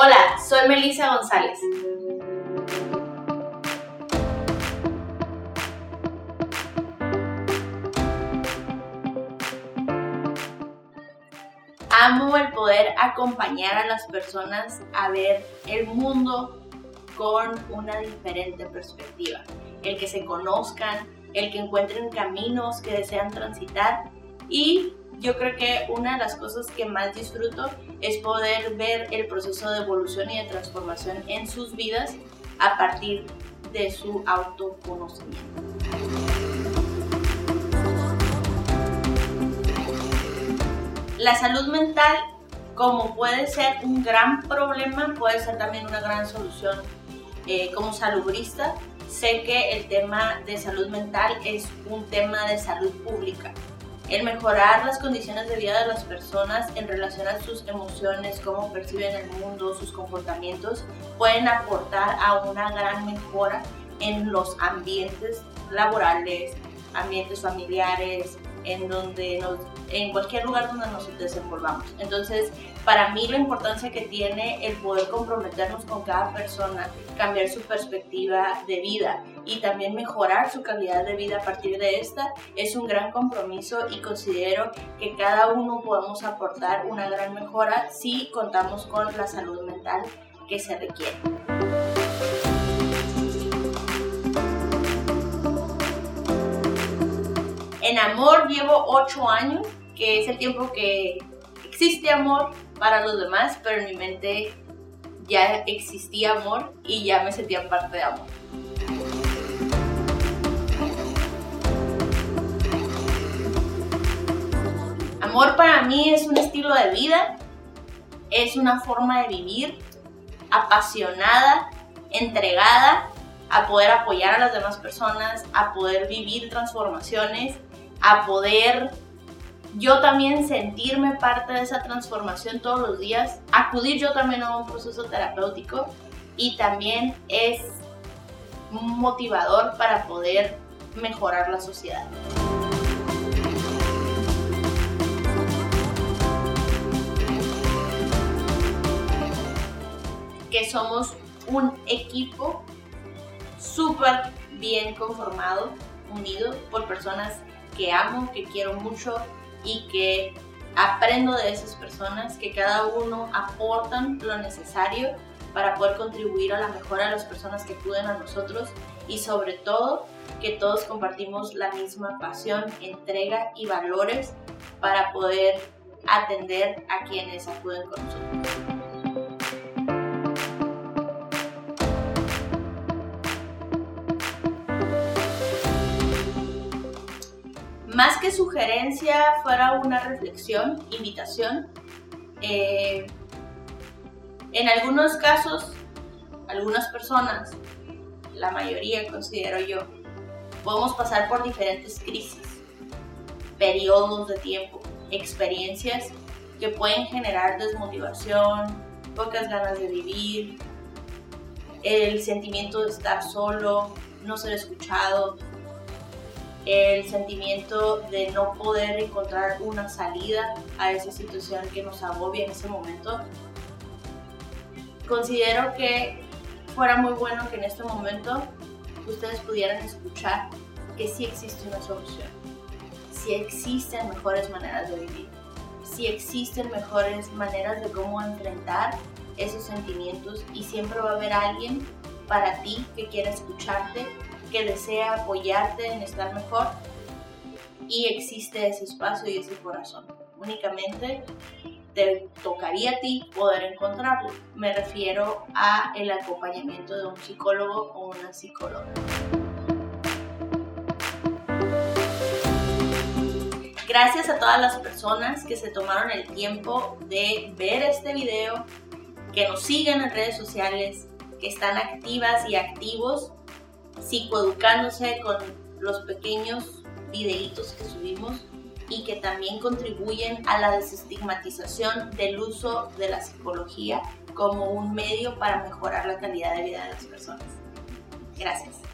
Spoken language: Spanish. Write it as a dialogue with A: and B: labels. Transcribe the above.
A: Hola, soy Melissa González. Amo el poder acompañar a las personas a ver el mundo con una diferente perspectiva. El que se conozcan, el que encuentren caminos que desean transitar y yo creo que una de las cosas que más disfruto es poder ver el proceso de evolución y de transformación en sus vidas a partir de su autoconocimiento. La salud mental, como puede ser un gran problema, puede ser también una gran solución eh, como salubrista. Sé que el tema de salud mental es un tema de salud pública el mejorar las condiciones de vida de las personas en relación a sus emociones, cómo perciben el mundo, sus comportamientos, pueden aportar a una gran mejora en los ambientes laborales, ambientes familiares, en donde nos, en cualquier lugar donde nos desenvolvamos. Entonces, para mí la importancia que tiene el poder comprometernos con cada persona, cambiar su perspectiva de vida y también mejorar su calidad de vida a partir de esta es un gran compromiso y considero que cada uno podemos aportar una gran mejora si contamos con la salud mental que se requiere. Amor llevo 8 años, que es el tiempo que existe amor para los demás, pero en mi mente ya existía amor y ya me sentía parte de amor. Amor para mí es un estilo de vida, es una forma de vivir apasionada, entregada a poder apoyar a las demás personas, a poder vivir transformaciones a poder yo también sentirme parte de esa transformación todos los días, acudir yo también a un proceso terapéutico y también es motivador para poder mejorar la sociedad. Que somos un equipo súper bien conformado, unido por personas que amo, que quiero mucho y que aprendo de esas personas, que cada uno aportan lo necesario para poder contribuir a la mejora de las personas que acuden a nosotros y sobre todo que todos compartimos la misma pasión, entrega y valores para poder atender a quienes acuden con nosotros. Más que sugerencia, fuera una reflexión, invitación. Eh, en algunos casos, algunas personas, la mayoría considero yo, podemos pasar por diferentes crisis, periodos de tiempo, experiencias que pueden generar desmotivación, pocas ganas de vivir, el sentimiento de estar solo, no ser escuchado, el sentimiento de no poder encontrar una salida a esa situación que nos agobia en ese momento. Considero que fuera muy bueno que en este momento ustedes pudieran escuchar que sí existe una solución, sí existen mejores maneras de vivir, sí existen mejores maneras de cómo enfrentar esos sentimientos y siempre va a haber alguien para ti que quiera escucharte que desea apoyarte en estar mejor y existe ese espacio y ese corazón. Únicamente te tocaría a ti poder encontrarlo. Me refiero a el acompañamiento de un psicólogo o una psicóloga. Gracias a todas las personas que se tomaron el tiempo de ver este video, que nos siguen en redes sociales, que están activas y activos psicoeducándose con los pequeños videitos que subimos y que también contribuyen a la desestigmatización del uso de la psicología como un medio para mejorar la calidad de vida de las personas. Gracias.